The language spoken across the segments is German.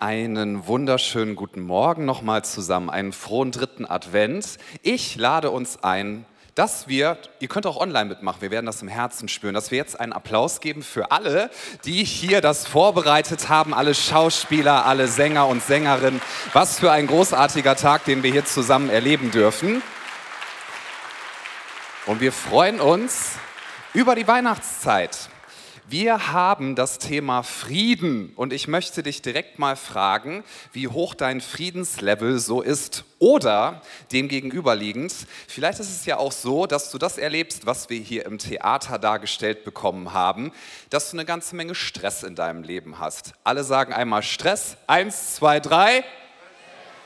Einen wunderschönen guten Morgen nochmal zusammen, einen frohen dritten Advent. Ich lade uns ein, dass wir, ihr könnt auch online mitmachen, wir werden das im Herzen spüren, dass wir jetzt einen Applaus geben für alle, die hier das vorbereitet haben, alle Schauspieler, alle Sänger und Sängerinnen. Was für ein großartiger Tag, den wir hier zusammen erleben dürfen. Und wir freuen uns über die Weihnachtszeit. Wir haben das Thema Frieden und ich möchte dich direkt mal fragen, wie hoch dein Friedenslevel so ist oder dem gegenüberliegend. Vielleicht ist es ja auch so, dass du das erlebst, was wir hier im Theater dargestellt bekommen haben, dass du eine ganze Menge Stress in deinem Leben hast. Alle sagen einmal Stress. Eins, zwei, drei.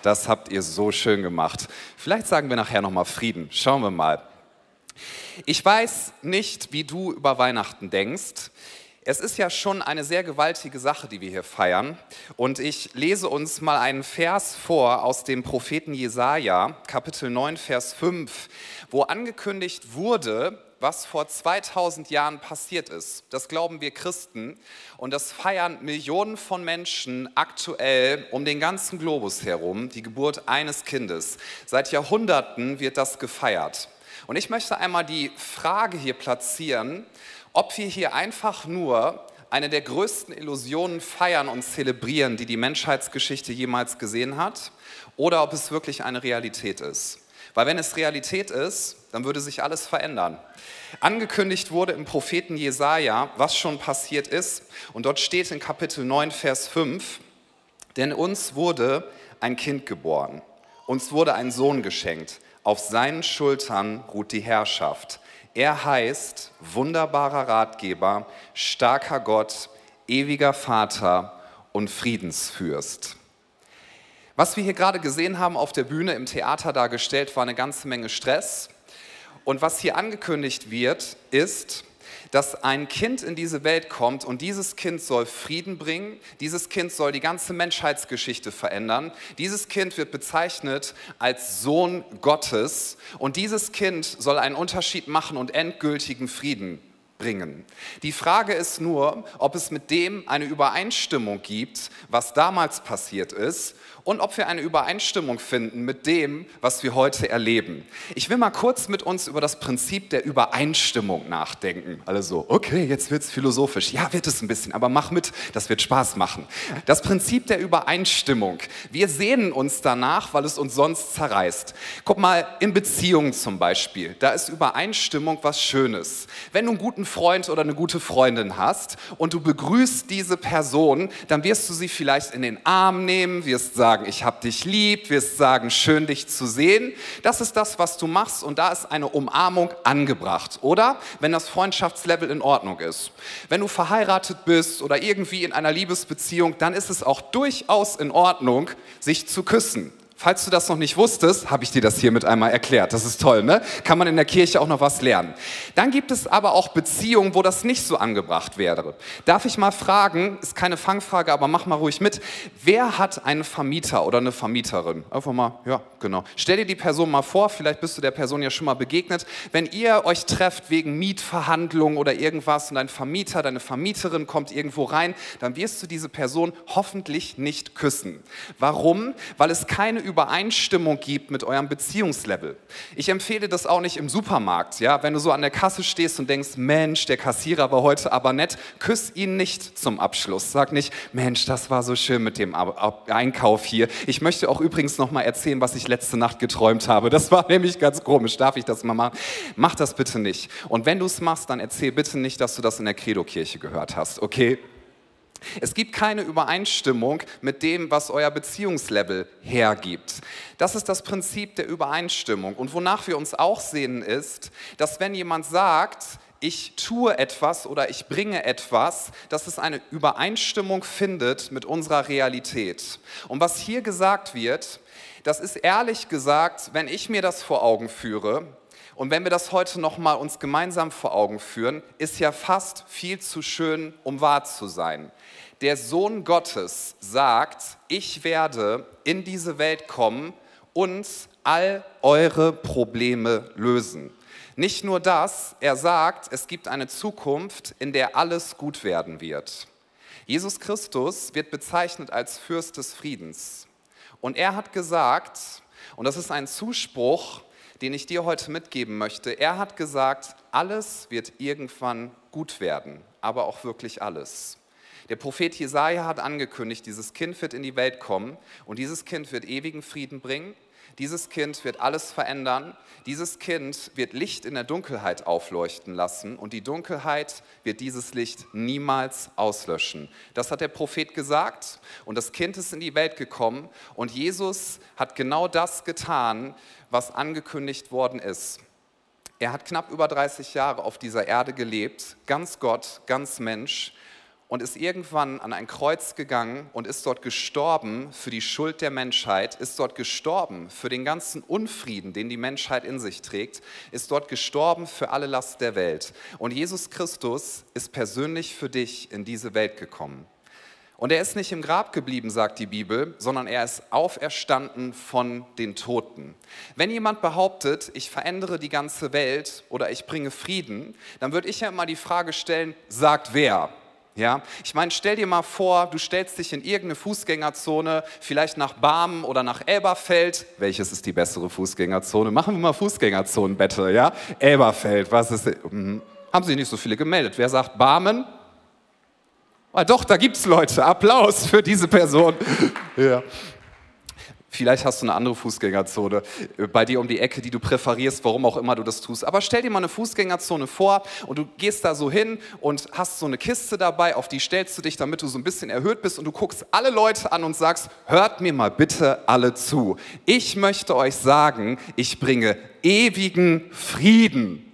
Das habt ihr so schön gemacht. Vielleicht sagen wir nachher nochmal Frieden. Schauen wir mal. Ich weiß nicht, wie du über Weihnachten denkst. Es ist ja schon eine sehr gewaltige Sache, die wir hier feiern. Und ich lese uns mal einen Vers vor aus dem Propheten Jesaja, Kapitel 9, Vers 5, wo angekündigt wurde, was vor 2000 Jahren passiert ist. Das glauben wir Christen und das feiern Millionen von Menschen aktuell um den ganzen Globus herum, die Geburt eines Kindes. Seit Jahrhunderten wird das gefeiert. Und ich möchte einmal die Frage hier platzieren, ob wir hier einfach nur eine der größten Illusionen feiern und zelebrieren, die die Menschheitsgeschichte jemals gesehen hat, oder ob es wirklich eine Realität ist. Weil wenn es Realität ist, dann würde sich alles verändern. Angekündigt wurde im Propheten Jesaja, was schon passiert ist, und dort steht in Kapitel 9, Vers 5, denn uns wurde ein Kind geboren, uns wurde ein Sohn geschenkt, auf seinen Schultern ruht die Herrschaft. Er heißt wunderbarer Ratgeber, starker Gott, ewiger Vater und Friedensfürst. Was wir hier gerade gesehen haben auf der Bühne im Theater dargestellt, war eine ganze Menge Stress. Und was hier angekündigt wird, ist, dass ein Kind in diese Welt kommt und dieses Kind soll Frieden bringen, dieses Kind soll die ganze Menschheitsgeschichte verändern, dieses Kind wird bezeichnet als Sohn Gottes und dieses Kind soll einen Unterschied machen und endgültigen Frieden bringen. Die Frage ist nur, ob es mit dem eine Übereinstimmung gibt, was damals passiert ist und ob wir eine Übereinstimmung finden mit dem, was wir heute erleben. Ich will mal kurz mit uns über das Prinzip der Übereinstimmung nachdenken. Alle so, okay, jetzt wird es philosophisch. Ja, wird es ein bisschen, aber mach mit, das wird Spaß machen. Das Prinzip der Übereinstimmung. Wir sehnen uns danach, weil es uns sonst zerreißt. Guck mal, in Beziehungen zum Beispiel, da ist Übereinstimmung was Schönes. Wenn du einen guten Freund oder eine gute Freundin hast und du begrüßt diese Person, dann wirst du sie vielleicht in den Arm nehmen, wirst sagen, ich habe dich lieb, wirst sagen, schön dich zu sehen. Das ist das, was du machst und da ist eine Umarmung angebracht. Oder wenn das Freundschaftslevel in Ordnung ist. Wenn du verheiratet bist oder irgendwie in einer Liebesbeziehung, dann ist es auch durchaus in Ordnung, sich zu küssen. Falls du das noch nicht wusstest, habe ich dir das hiermit einmal erklärt. Das ist toll, ne? Kann man in der Kirche auch noch was lernen. Dann gibt es aber auch Beziehungen, wo das nicht so angebracht wäre. Darf ich mal fragen, ist keine Fangfrage, aber mach mal ruhig mit. Wer hat einen Vermieter oder eine Vermieterin? Einfach mal, ja, genau. Stell dir die Person mal vor, vielleicht bist du der Person ja schon mal begegnet. Wenn ihr euch trefft wegen Mietverhandlungen oder irgendwas und dein Vermieter, deine Vermieterin kommt irgendwo rein, dann wirst du diese Person hoffentlich nicht küssen. Warum? Weil es keine Übereinstimmung gibt mit eurem Beziehungslevel. Ich empfehle das auch nicht im Supermarkt. Ja? Wenn du so an der Kasse stehst und denkst, Mensch, der Kassierer war heute aber nett, küss ihn nicht zum Abschluss. Sag nicht, Mensch, das war so schön mit dem Einkauf hier. Ich möchte auch übrigens noch mal erzählen, was ich letzte Nacht geträumt habe. Das war nämlich ganz komisch. Darf ich das mal machen? Mach das bitte nicht. Und wenn du es machst, dann erzähl bitte nicht, dass du das in der Credo-Kirche gehört hast. Okay? Es gibt keine Übereinstimmung mit dem, was euer Beziehungslevel hergibt. Das ist das Prinzip der Übereinstimmung. Und wonach wir uns auch sehen ist, dass wenn jemand sagt, ich tue etwas oder ich bringe etwas, dass es eine Übereinstimmung findet mit unserer Realität. Und was hier gesagt wird, das ist ehrlich gesagt, wenn ich mir das vor Augen führe, und wenn wir das heute nochmal uns gemeinsam vor Augen führen, ist ja fast viel zu schön, um wahr zu sein der Sohn Gottes sagt, ich werde in diese Welt kommen und all eure Probleme lösen. Nicht nur das, er sagt, es gibt eine Zukunft, in der alles gut werden wird. Jesus Christus wird bezeichnet als Fürst des Friedens. Und er hat gesagt, und das ist ein Zuspruch, den ich dir heute mitgeben möchte, er hat gesagt, alles wird irgendwann gut werden, aber auch wirklich alles. Der Prophet Jesaja hat angekündigt, dieses Kind wird in die Welt kommen und dieses Kind wird ewigen Frieden bringen dieses Kind wird alles verändern. Dieses Kind wird Licht in der Dunkelheit aufleuchten lassen und die Dunkelheit wird dieses Licht niemals auslöschen. Das hat der Prophet gesagt und das Kind ist in die Welt gekommen und Jesus hat genau das getan, was angekündigt worden ist. Er hat knapp über 30 Jahre auf dieser Erde gelebt, ganz Gott, ganz Mensch und ist irgendwann an ein Kreuz gegangen und ist dort gestorben für die Schuld der Menschheit, ist dort gestorben für den ganzen Unfrieden, den die Menschheit in sich trägt, ist dort gestorben für alle Last der Welt. Und Jesus Christus ist persönlich für dich in diese Welt gekommen. Und er ist nicht im Grab geblieben, sagt die Bibel, sondern er ist auferstanden von den Toten. Wenn jemand behauptet, ich verändere die ganze Welt oder ich bringe Frieden, dann würde ich ja immer die Frage stellen, sagt wer? Ja, ich meine, stell dir mal vor, du stellst dich in irgendeine Fußgängerzone, vielleicht nach Barmen oder nach Elberfeld. Welches ist die bessere Fußgängerzone? Machen wir mal Fußgängerzonenbette, ja? Elberfeld, was ist. Hm, haben sich nicht so viele gemeldet. Wer sagt Barmen? Ah, doch, da gibt es Leute. Applaus für diese Person. ja. Vielleicht hast du eine andere Fußgängerzone äh, bei dir um die Ecke, die du präferierst, warum auch immer du das tust. Aber stell dir mal eine Fußgängerzone vor und du gehst da so hin und hast so eine Kiste dabei, auf die stellst du dich, damit du so ein bisschen erhöht bist und du guckst alle Leute an und sagst, hört mir mal bitte alle zu. Ich möchte euch sagen, ich bringe ewigen Frieden.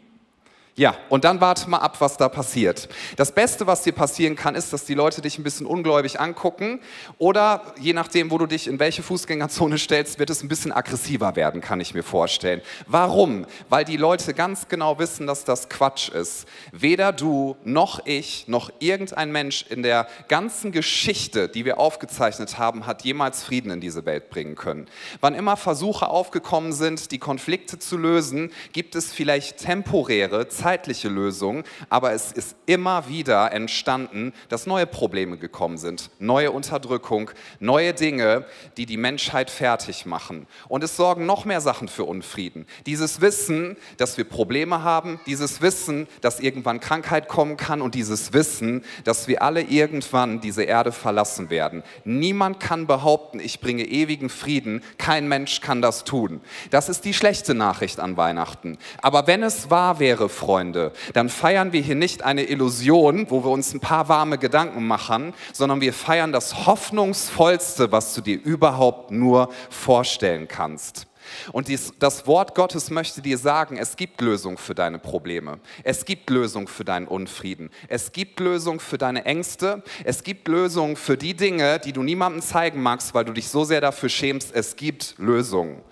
Ja, und dann warte mal ab, was da passiert. Das Beste, was dir passieren kann, ist, dass die Leute dich ein bisschen ungläubig angucken oder je nachdem, wo du dich in welche Fußgängerzone stellst, wird es ein bisschen aggressiver werden, kann ich mir vorstellen. Warum? Weil die Leute ganz genau wissen, dass das Quatsch ist. Weder du noch ich noch irgendein Mensch in der ganzen Geschichte, die wir aufgezeichnet haben, hat jemals Frieden in diese Welt bringen können. Wann immer Versuche aufgekommen sind, die Konflikte zu lösen, gibt es vielleicht temporäre, zeitliche Lösung, aber es ist immer wieder entstanden, dass neue Probleme gekommen sind, neue Unterdrückung, neue Dinge, die die Menschheit fertig machen. Und es sorgen noch mehr Sachen für Unfrieden. Dieses Wissen, dass wir Probleme haben, dieses Wissen, dass irgendwann Krankheit kommen kann und dieses Wissen, dass wir alle irgendwann diese Erde verlassen werden. Niemand kann behaupten, ich bringe ewigen Frieden. Kein Mensch kann das tun. Das ist die schlechte Nachricht an Weihnachten. Aber wenn es wahr wäre, Freunde, Freunde, dann feiern wir hier nicht eine Illusion, wo wir uns ein paar warme Gedanken machen, sondern wir feiern das Hoffnungsvollste, was du dir überhaupt nur vorstellen kannst. Und dies, das Wort Gottes möchte dir sagen, es gibt Lösung für deine Probleme. Es gibt Lösung für deinen Unfrieden. Es gibt Lösung für deine Ängste. Es gibt Lösung für die Dinge, die du niemandem zeigen magst, weil du dich so sehr dafür schämst. Es gibt Lösungen.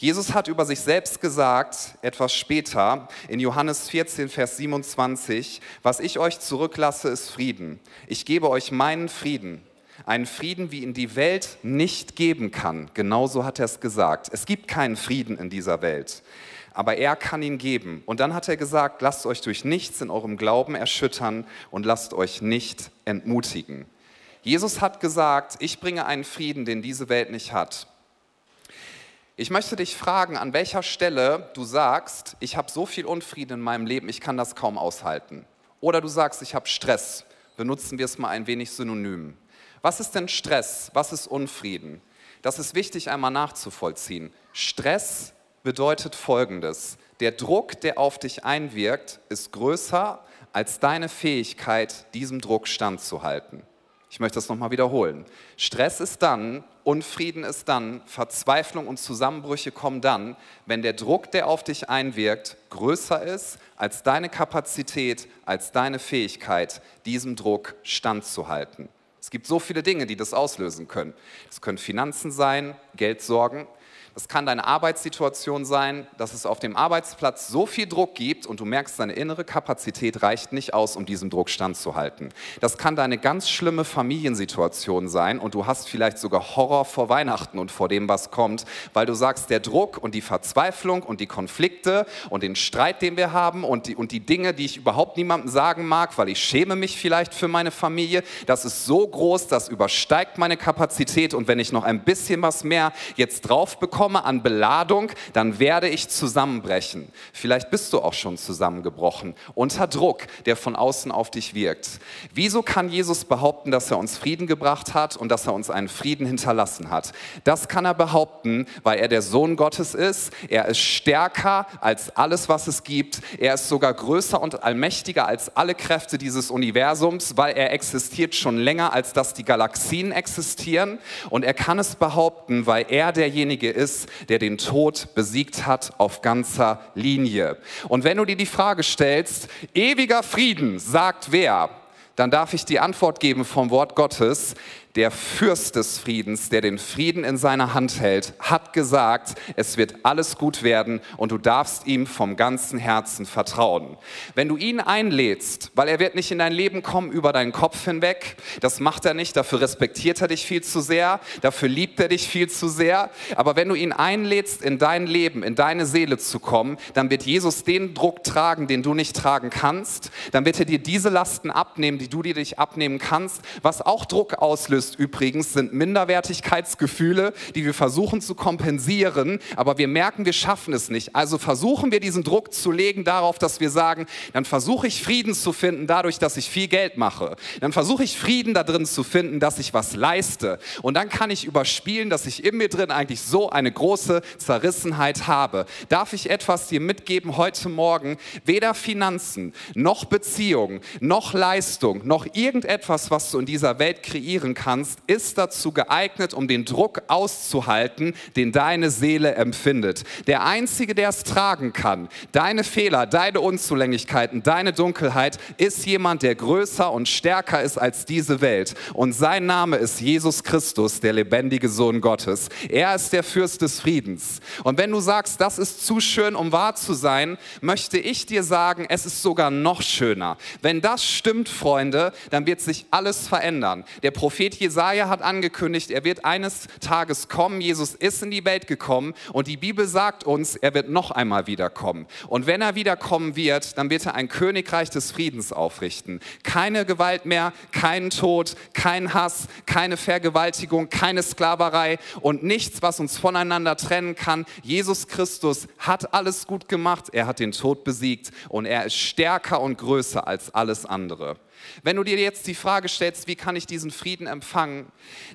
Jesus hat über sich selbst gesagt, etwas später, in Johannes 14, Vers 27, was ich euch zurücklasse, ist Frieden. Ich gebe euch meinen Frieden. Einen Frieden, wie ihn die Welt nicht geben kann. Genauso hat er es gesagt. Es gibt keinen Frieden in dieser Welt aber er kann ihn geben. Und dann hat er gesagt, lasst euch durch nichts in eurem Glauben erschüttern und lasst euch nicht entmutigen. Jesus hat gesagt, ich bringe einen Frieden, den diese Welt nicht hat. Ich möchte dich fragen, an welcher Stelle du sagst, ich habe so viel Unfrieden in meinem Leben, ich kann das kaum aushalten. Oder du sagst, ich habe Stress. Benutzen wir es mal ein wenig synonym. Was ist denn Stress? Was ist Unfrieden? Das ist wichtig einmal nachzuvollziehen. Stress bedeutet Folgendes. Der Druck, der auf dich einwirkt, ist größer als deine Fähigkeit, diesem Druck standzuhalten. Ich möchte das nochmal wiederholen. Stress ist dann, Unfrieden ist dann, Verzweiflung und Zusammenbrüche kommen dann, wenn der Druck, der auf dich einwirkt, größer ist als deine Kapazität, als deine Fähigkeit, diesem Druck standzuhalten. Es gibt so viele Dinge, die das auslösen können. Es können Finanzen sein, Geldsorgen, Es kann deine Arbeitssituation sein, dass es auf dem Arbeitsplatz so viel Druck gibt und du merkst, deine innere Kapazität reicht nicht aus, um diesem Druck standzuhalten. Das kann deine ganz schlimme Familiensituation sein und du hast vielleicht sogar Horror vor Weihnachten und vor dem, was kommt, weil du sagst, der Druck und die Verzweiflung und die Konflikte und den Streit, den wir haben und die, und die Dinge, die ich überhaupt niemandem sagen mag, weil ich schäme mich vielleicht für meine Familie, das ist so groß, das übersteigt meine Kapazität und wenn ich noch ein bisschen was mehr jetzt drauf bekomme, bekomme an Beladung, dann werde ich zusammenbrechen. Vielleicht bist du auch schon zusammengebrochen unter Druck, der von außen auf dich wirkt. Wieso kann Jesus behaupten, dass er uns Frieden gebracht hat und dass er uns einen Frieden hinterlassen hat? Das kann er behaupten, weil er der Sohn Gottes ist. Er ist stärker als alles, was es gibt. Er ist sogar größer und allmächtiger als alle Kräfte dieses Universums, weil er existiert schon länger, als dass die Galaxien existieren. Und er kann es behaupten, weil er derjenige ist, ist, der den Tod besiegt hat auf ganzer Linie. Und wenn du dir die Frage stellst, ewiger Frieden sagt wer, dann darf ich die Antwort geben vom Wort Gottes der Fürst des Friedens, der den Frieden in seiner Hand hält, hat gesagt, es wird alles gut werden und du darfst ihm vom ganzen Herzen vertrauen. Wenn du ihn einlädst, weil er wird nicht in dein Leben kommen über deinen Kopf hinweg, das macht er nicht, dafür respektiert er dich viel zu sehr, dafür liebt er dich viel zu sehr, aber wenn du ihn einlädst, in dein Leben, in deine Seele zu kommen, dann wird Jesus den Druck tragen, den du nicht tragen kannst, dann wird er dir diese Lasten abnehmen, die du dir dich abnehmen kannst, was auch Druck auslöst auslöst übrigens, sind Minderwertigkeitsgefühle, die wir versuchen zu kompensieren, aber wir merken, wir schaffen es nicht. Also versuchen wir diesen Druck zu legen darauf, dass wir sagen, dann versuche ich Frieden zu finden dadurch, dass ich viel Geld mache. Dann versuche ich Frieden darin zu finden, dass ich was leiste. Und dann kann ich überspielen, dass ich in mir drin eigentlich so eine große Zerrissenheit habe. Darf ich etwas dir mitgeben heute Morgen? Weder Finanzen, noch Beziehungen, noch Leistung, noch irgendetwas, was du in dieser Welt kreieren kannst, kannst, ist dazu geeignet, um den Druck auszuhalten, den deine Seele empfindet. Der Einzige, der es tragen kann, deine Fehler, deine Unzulänglichkeiten, deine Dunkelheit, ist jemand, der größer und stärker ist als diese Welt. Und sein Name ist Jesus Christus, der lebendige Sohn Gottes. Er ist der Fürst des Friedens. Und wenn du sagst, das ist zu schön, um wahr zu sein, möchte ich dir sagen, es ist sogar noch schöner. Wenn das stimmt, Freunde, dann wird sich alles verändern. Der Prophet Jesaja hat angekündigt, er wird eines Tages kommen. Jesus ist in die Welt gekommen und die Bibel sagt uns, er wird noch einmal wiederkommen. Und wenn er wiederkommen wird, dann wird er ein Königreich des Friedens aufrichten. Keine Gewalt mehr, kein Tod, kein Hass, keine Vergewaltigung, keine Sklaverei und nichts, was uns voneinander trennen kann. Jesus Christus hat alles gut gemacht, er hat den Tod besiegt und er ist stärker und größer als alles andere. Wenn du dir jetzt die Frage stellst, wie kann ich diesen Frieden empfangen,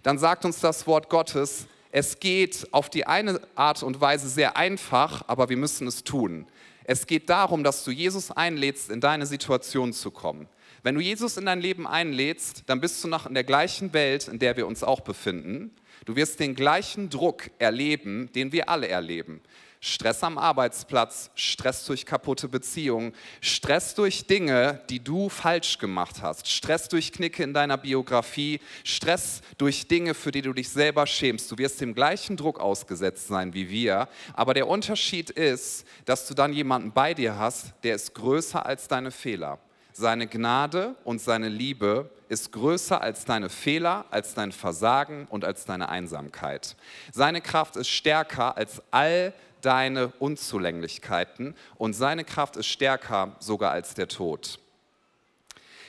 dann sagt uns das Wort Gottes, es geht auf die eine Art und Weise sehr einfach, aber wir müssen es tun. Es geht darum, dass du Jesus einlädst, in deine Situation zu kommen. Wenn du Jesus in dein Leben einlädst, dann bist du noch in der gleichen Welt, in der wir uns auch befinden. Du wirst den gleichen Druck erleben, den wir alle erleben. Stress am Arbeitsplatz, Stress durch kaputte Beziehungen, Stress durch Dinge, die du falsch gemacht hast, Stress durch Knicke in deiner Biografie, Stress durch Dinge, für die du dich selber schämst. Du wirst dem gleichen Druck ausgesetzt sein wie wir, aber der Unterschied ist, dass du dann jemanden bei dir hast, der ist größer als deine Fehler. Seine Gnade und seine Liebe ist größer als deine Fehler, als dein Versagen und als deine Einsamkeit. Seine Kraft ist stärker als all deine Unzulänglichkeiten und seine Kraft ist stärker sogar als der Tod.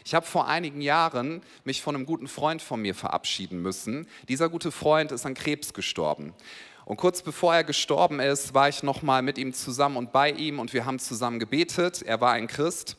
Ich habe vor einigen Jahren mich von einem guten Freund von mir verabschieden müssen. Dieser gute Freund ist an Krebs gestorben. Und kurz bevor er gestorben ist, war ich noch mal mit ihm zusammen und bei ihm und wir haben zusammen gebetet. Er war ein Christ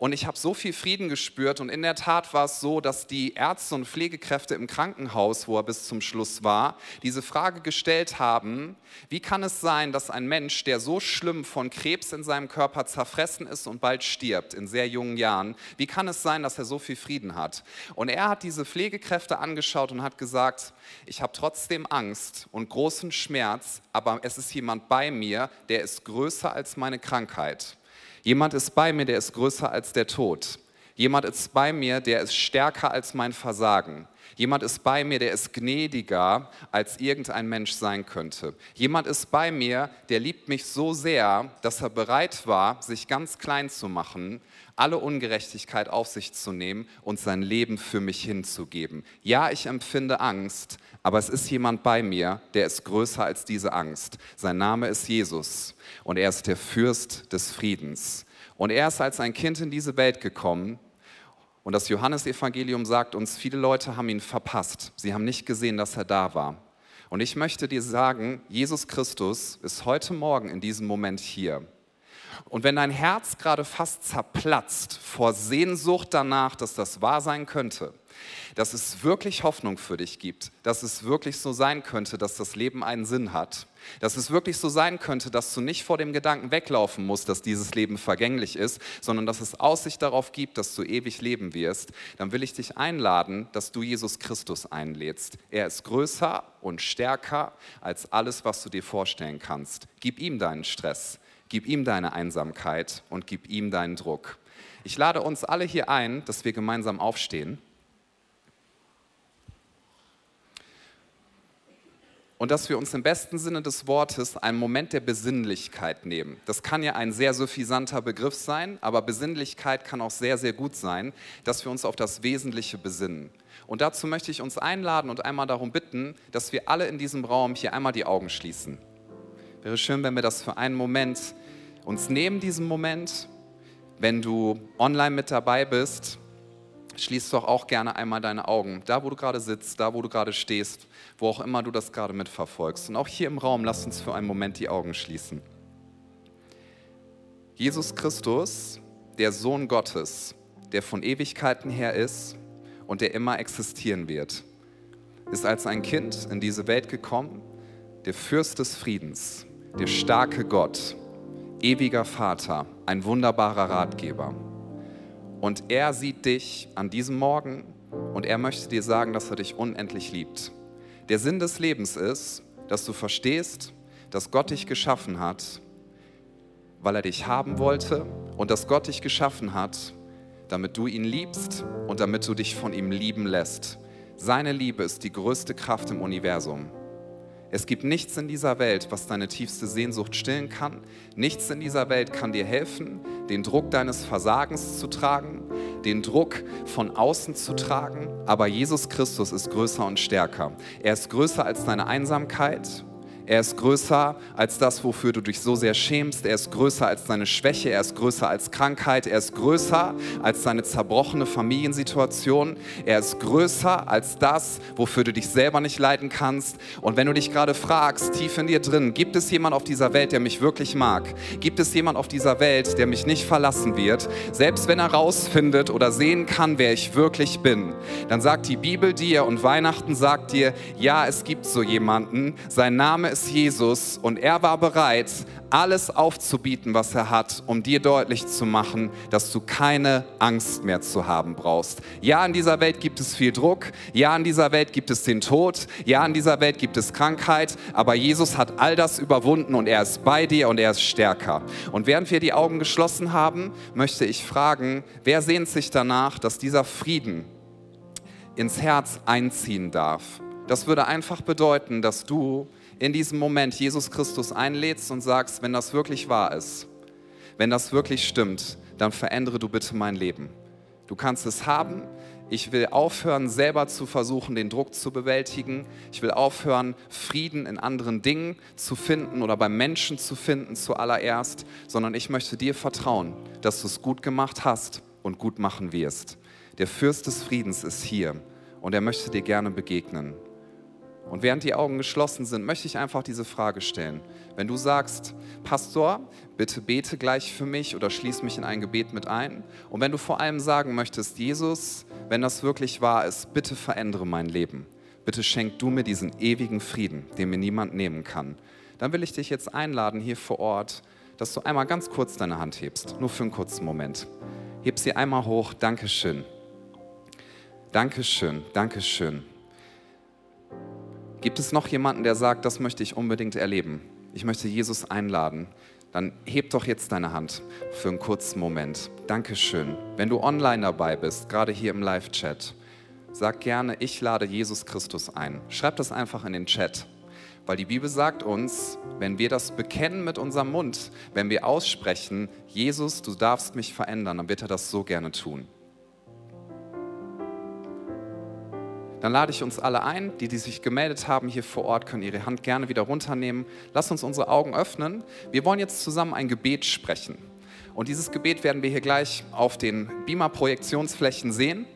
und ich habe so viel Frieden gespürt. Und in der Tat war es so, dass die Ärzte und Pflegekräfte im Krankenhaus, wo er bis zum Schluss war, diese Frage gestellt haben, wie kann es sein, dass ein Mensch, der so schlimm von Krebs in seinem Körper zerfressen ist und bald stirbt, in sehr jungen Jahren, wie kann es sein, dass er so viel Frieden hat? Und er hat diese Pflegekräfte angeschaut und hat gesagt, ich habe trotzdem Angst und großen Schmerz, aber es ist jemand bei mir, der ist größer als meine Krankheit. Jemand ist bei mir, der ist größer als der Tod. Jemand ist bei mir, der ist stärker als mein Versagen. Jemand ist bei mir, der ist gnädiger, als irgendein Mensch sein könnte. Jemand ist bei mir, der liebt mich so sehr, dass er bereit war, sich ganz klein zu machen, alle Ungerechtigkeit auf sich zu nehmen und sein Leben für mich hinzugeben. Ja, ich empfinde Angst, aber es ist jemand bei mir, der ist größer als diese Angst. Sein Name ist Jesus und er ist der Fürst des Friedens. Und er ist als ein Kind in diese Welt gekommen, und das Johannesevangelium sagt uns, viele Leute haben ihn verpasst. Sie haben nicht gesehen, dass er da war. Und ich möchte dir sagen, Jesus Christus ist heute Morgen in diesem Moment hier. Und wenn dein Herz gerade fast zerplatzt vor Sehnsucht danach, dass das wahr sein könnte, dass es wirklich Hoffnung für dich gibt, dass es wirklich so sein könnte, dass das Leben einen Sinn hat, dass es wirklich so sein könnte, dass du nicht vor dem Gedanken weglaufen musst, dass dieses Leben vergänglich ist, sondern dass es Aussicht darauf gibt, dass du ewig leben wirst, dann will ich dich einladen, dass du Jesus Christus einlädst. Er ist größer und stärker als alles, was du dir vorstellen kannst. Gib ihm deinen Stress, gib ihm deine Einsamkeit und gib ihm deinen Druck. Ich lade uns alle hier ein, dass wir gemeinsam aufstehen. und dass wir uns im besten Sinne des Wortes einen Moment der Besinnlichkeit nehmen. Das kann ja ein sehr suffisanter Begriff sein, aber Besinnlichkeit kann auch sehr, sehr gut sein, dass wir uns auf das Wesentliche besinnen. Und dazu möchte ich uns einladen und einmal darum bitten, dass wir alle in diesem Raum hier einmal die Augen schließen. Wäre schön, wenn wir das für einen Moment uns nehmen, diesen Moment. Wenn du online mit dabei bist, schließ doch auch gerne einmal deine Augen. Da, wo du gerade sitzt, da, wo du gerade stehst, wo auch immer du das gerade mitverfolgst. Und auch hier im Raum, lass uns für einen Moment die Augen schließen. Jesus Christus, der Sohn Gottes, der von Ewigkeiten her ist und der immer existieren wird, ist als ein Kind in diese Welt gekommen, der Fürst des Friedens, der starke Gott, ewiger Vater, ein wunderbarer Ratgeber. Und er sieht dich an diesem Morgen und er möchte dir sagen, dass er dich unendlich liebt. Der Sinn des Lebens ist, dass du verstehst, dass Gott dich geschaffen hat, weil er dich haben wollte und dass Gott dich geschaffen hat, damit du ihn liebst und damit du dich von ihm lieben lässt. Seine Liebe ist die größte Kraft im Universum. Es gibt nichts in dieser Welt, was deine tiefste Sehnsucht stillen kann. Nichts in dieser Welt kann dir helfen, den Druck deines Versagens zu tragen, den Druck von außen zu tragen. Aber Jesus Christus ist größer und stärker. Er ist größer als deine Einsamkeit. Er ist größer als das, wofür du dich so sehr schämst. Er ist größer als deine Schwäche. Er ist größer als Krankheit. Er ist größer als deine zerbrochene Familiensituation. Er ist größer als das, wofür du dich selber nicht leiden kannst. Und wenn du dich gerade fragst, tief in dir drin, gibt es jemand auf dieser Welt, der mich wirklich mag? Gibt es jemand auf dieser Welt, der mich nicht verlassen wird? Selbst wenn er rausfindet oder sehen kann, wer ich wirklich bin, dann sagt die Bibel dir und Weihnachten sagt dir, ja, es gibt so jemanden. Sein Name ist ist Jesus und er war bereit, alles aufzubieten, was er hat, um dir deutlich zu machen, dass du keine Angst mehr zu haben brauchst. Ja, in dieser Welt gibt es viel Druck, ja, in dieser Welt gibt es den Tod, ja, in dieser Welt gibt es Krankheit, aber Jesus hat all das überwunden und er ist bei dir und er ist stärker. Und während wir die Augen geschlossen haben, möchte ich fragen, wer sehnt sich danach, dass dieser Frieden ins Herz einziehen darf? Das würde einfach bedeuten, dass du in diesem Moment Jesus Christus einlädst und sagst, wenn das wirklich wahr ist, wenn das wirklich stimmt, dann verändere du bitte mein Leben. Du kannst es haben. Ich will aufhören, selber zu versuchen, den Druck zu bewältigen. Ich will aufhören, Frieden in anderen Dingen zu finden oder beim Menschen zu finden zuallererst, sondern ich möchte dir vertrauen, dass du es gut gemacht hast und gut machen wirst. Der Fürst des Friedens ist hier und er möchte dir gerne begegnen. Und während die Augen geschlossen sind, möchte ich einfach diese Frage stellen. Wenn du sagst, Pastor, bitte bete gleich für mich oder schließ mich in ein Gebet mit ein. Und wenn du vor allem sagen möchtest, Jesus, wenn das wirklich wahr ist, bitte verändere mein Leben. Bitte schenk du mir diesen ewigen Frieden, den mir niemand nehmen kann. Dann will ich dich jetzt einladen hier vor Ort, dass du einmal ganz kurz deine Hand hebst, nur für einen kurzen Moment. Heb sie einmal hoch. Dankeschön. Dankeschön. Dankeschön. Gibt es noch jemanden, der sagt, das möchte ich unbedingt erleben? Ich möchte Jesus einladen. Dann heb doch jetzt deine Hand für einen kurzen Moment. Dankeschön. Wenn du online dabei bist, gerade hier im Live-Chat, sag gerne, ich lade Jesus Christus ein. Schreib das einfach in den Chat. Weil die Bibel sagt uns, wenn wir das bekennen mit unserem Mund, wenn wir aussprechen, Jesus, du darfst mich verändern, dann wird er das so gerne tun. Dann lade ich uns alle ein, die, die sich gemeldet haben hier vor Ort, können ihre Hand gerne wieder runternehmen. Lass uns unsere Augen öffnen. Wir wollen jetzt zusammen ein Gebet sprechen. Und dieses Gebet werden wir hier gleich auf den Beamer-Projektionsflächen sehen.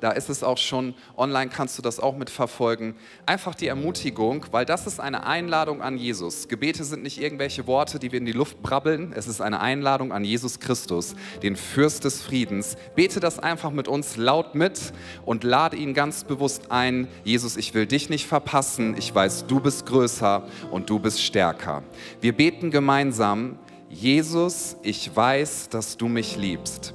Da ist es auch schon online, kannst du das auch mitverfolgen. Einfach die Ermutigung, weil das ist eine Einladung an Jesus. Gebete sind nicht irgendwelche Worte, die wir in die Luft brabbeln. Es ist eine Einladung an Jesus Christus, den Fürst des Friedens. Bete das einfach mit uns laut mit und lade ihn ganz bewusst ein. Jesus, ich will dich nicht verpassen. Ich weiß, du bist größer und du bist stärker. Wir beten gemeinsam. Jesus, ich weiß, dass du mich liebst.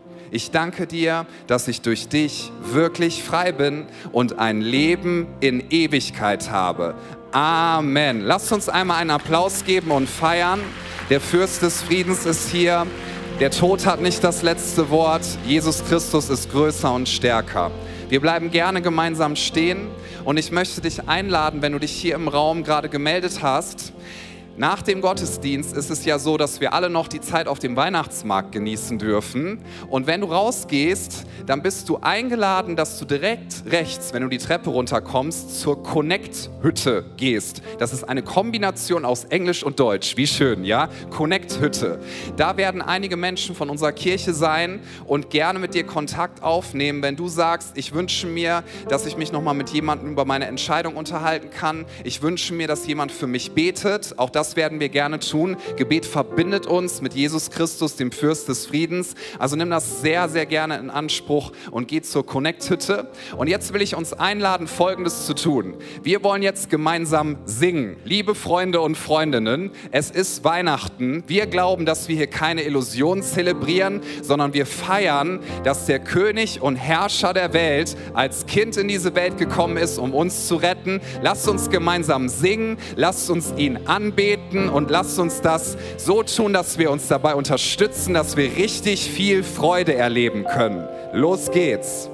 Ich danke dir, dass ich durch dich wirklich frei bin und ein Leben in Ewigkeit habe. Amen. Lasst uns einmal einen Applaus geben und feiern. Der Fürst des Friedens ist hier. Der Tod hat nicht das letzte Wort. Jesus Christus ist größer und stärker. Wir bleiben gerne gemeinsam stehen und ich möchte dich einladen, wenn du dich hier im Raum gerade gemeldet hast, nach dem Gottesdienst ist es ja so, dass wir alle noch die Zeit auf dem Weihnachtsmarkt genießen dürfen. Und wenn du rausgehst, dann bist du eingeladen, dass du direkt rechts, wenn du die Treppe runterkommst, zur Connect-Hütte gehst. Das ist eine Kombination aus Englisch und Deutsch. Wie schön, ja? Connect-Hütte. Da werden einige Menschen von unserer Kirche sein und gerne mit dir Kontakt aufnehmen. Wenn du sagst, ich wünsche mir, dass ich mich nochmal mit jemandem über meine Entscheidung unterhalten kann. Ich wünsche mir, dass jemand für mich betet. Auch das das werden wir gerne tun. Gebet verbindet uns mit Jesus Christus, dem Fürst des Friedens. Also nimm das sehr, sehr gerne in Anspruch und geh zur Connect-Hütte. Und jetzt will ich uns einladen, Folgendes zu tun. Wir wollen jetzt gemeinsam singen. Liebe Freunde und Freundinnen, es ist Weihnachten. Wir glauben, dass wir hier keine Illusion zelebrieren, sondern wir feiern, dass der König und Herrscher der Welt als Kind in diese Welt gekommen ist, um uns zu retten. Lasst uns gemeinsam singen, lasst uns ihn anbeten beten und lasst uns das so tun, dass wir uns dabei unterstützen, dass wir richtig viel Freude erleben können. Los geht's!